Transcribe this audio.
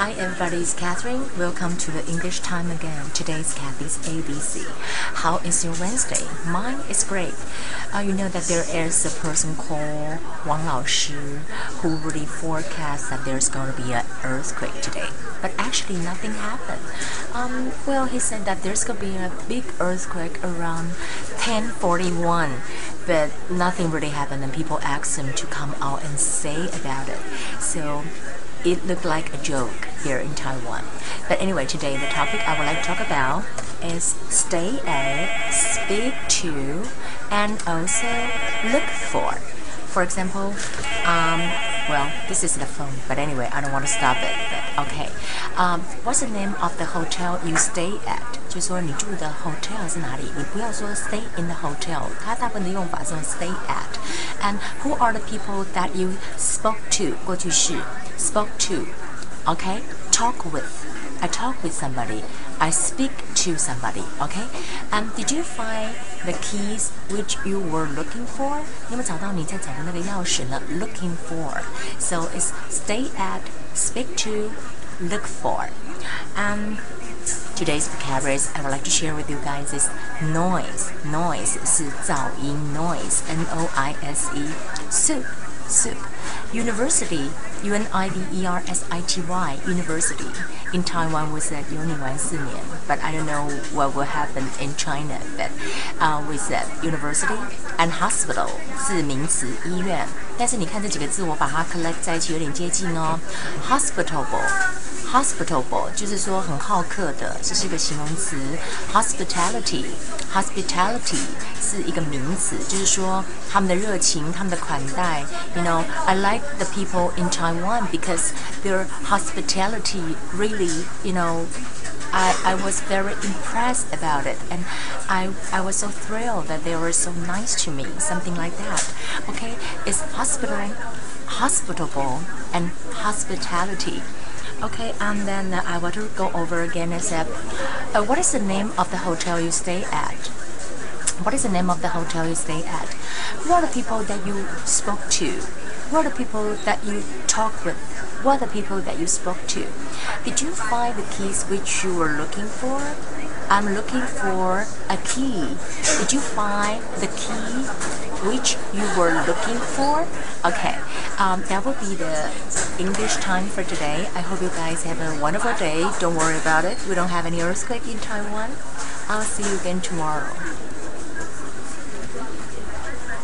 Hi everybody, it's Catherine. Welcome to the English time again. Today's Kathy's ABC. How is your Wednesday? Mine is great. Uh, you know that there is a person called Wang Lao who really forecasts that there's going to be an earthquake today. But actually nothing happened. Um, well, he said that there's going to be a big earthquake around 1041 but nothing really happened and people asked him to come out and say about it. So it looked like a joke here in Taiwan. But anyway, today the topic I would like to talk about is stay at, speak to, and also look for. For example, um, well, this is the phone, but anyway, I don't want to stop it. But okay, um, what's the name of the hotel you stay at？就说你住的 hotel 是哪里？你不要说 stay in the hotel，它大部分的用法是用 stay at。And who are the people that you spoke to？过去式 spoke to。Okay, talk with. I talk with somebody. I speak to somebody. Okay. Um, did you find the keys which you were looking for? 你有没有找到你在找的那个钥匙呢？Looking for. So it's stay at, speak to, look for. Um, Today's vocabularies I would like to share with you guys is noise. Noise 是噪音 noise. N-O-I-S-E. Soup. Soup. University. U-N-I-V-E-R-S-I-T-Y. University. In Taiwan we said 有你玩四年, but I don't know what will happen in China. But uh, we said university and hospital 是名词医院。但是你看这几个字，我把它 collect 在一起有点接近哦。Hospitable。 hospitable 就是说很好客的，这是一个形容词。hospitality，hospitality 是一个名词，就是说他们的热情，他们的款待。You know, I like the people in Taiwan because their hospitality really, you know. I, I was very impressed about it and I, I was so thrilled that they were so nice to me, something like that. Okay, it's hospital, hospitable and hospitality. Okay, and then uh, I want to go over again and say, uh, what is the name of the hotel you stay at? What is the name of the hotel you stay at? Who are the people that you spoke to? Who are the people that you talked with? Who are the people that you spoke to? Did you find the keys which you were looking for? I'm looking for a key. Did you find the key which you were looking for? Okay, um, that will be the English time for today. I hope you guys have a wonderful day. Don't worry about it. We don't have any earthquake in Taiwan. I'll see you again tomorrow.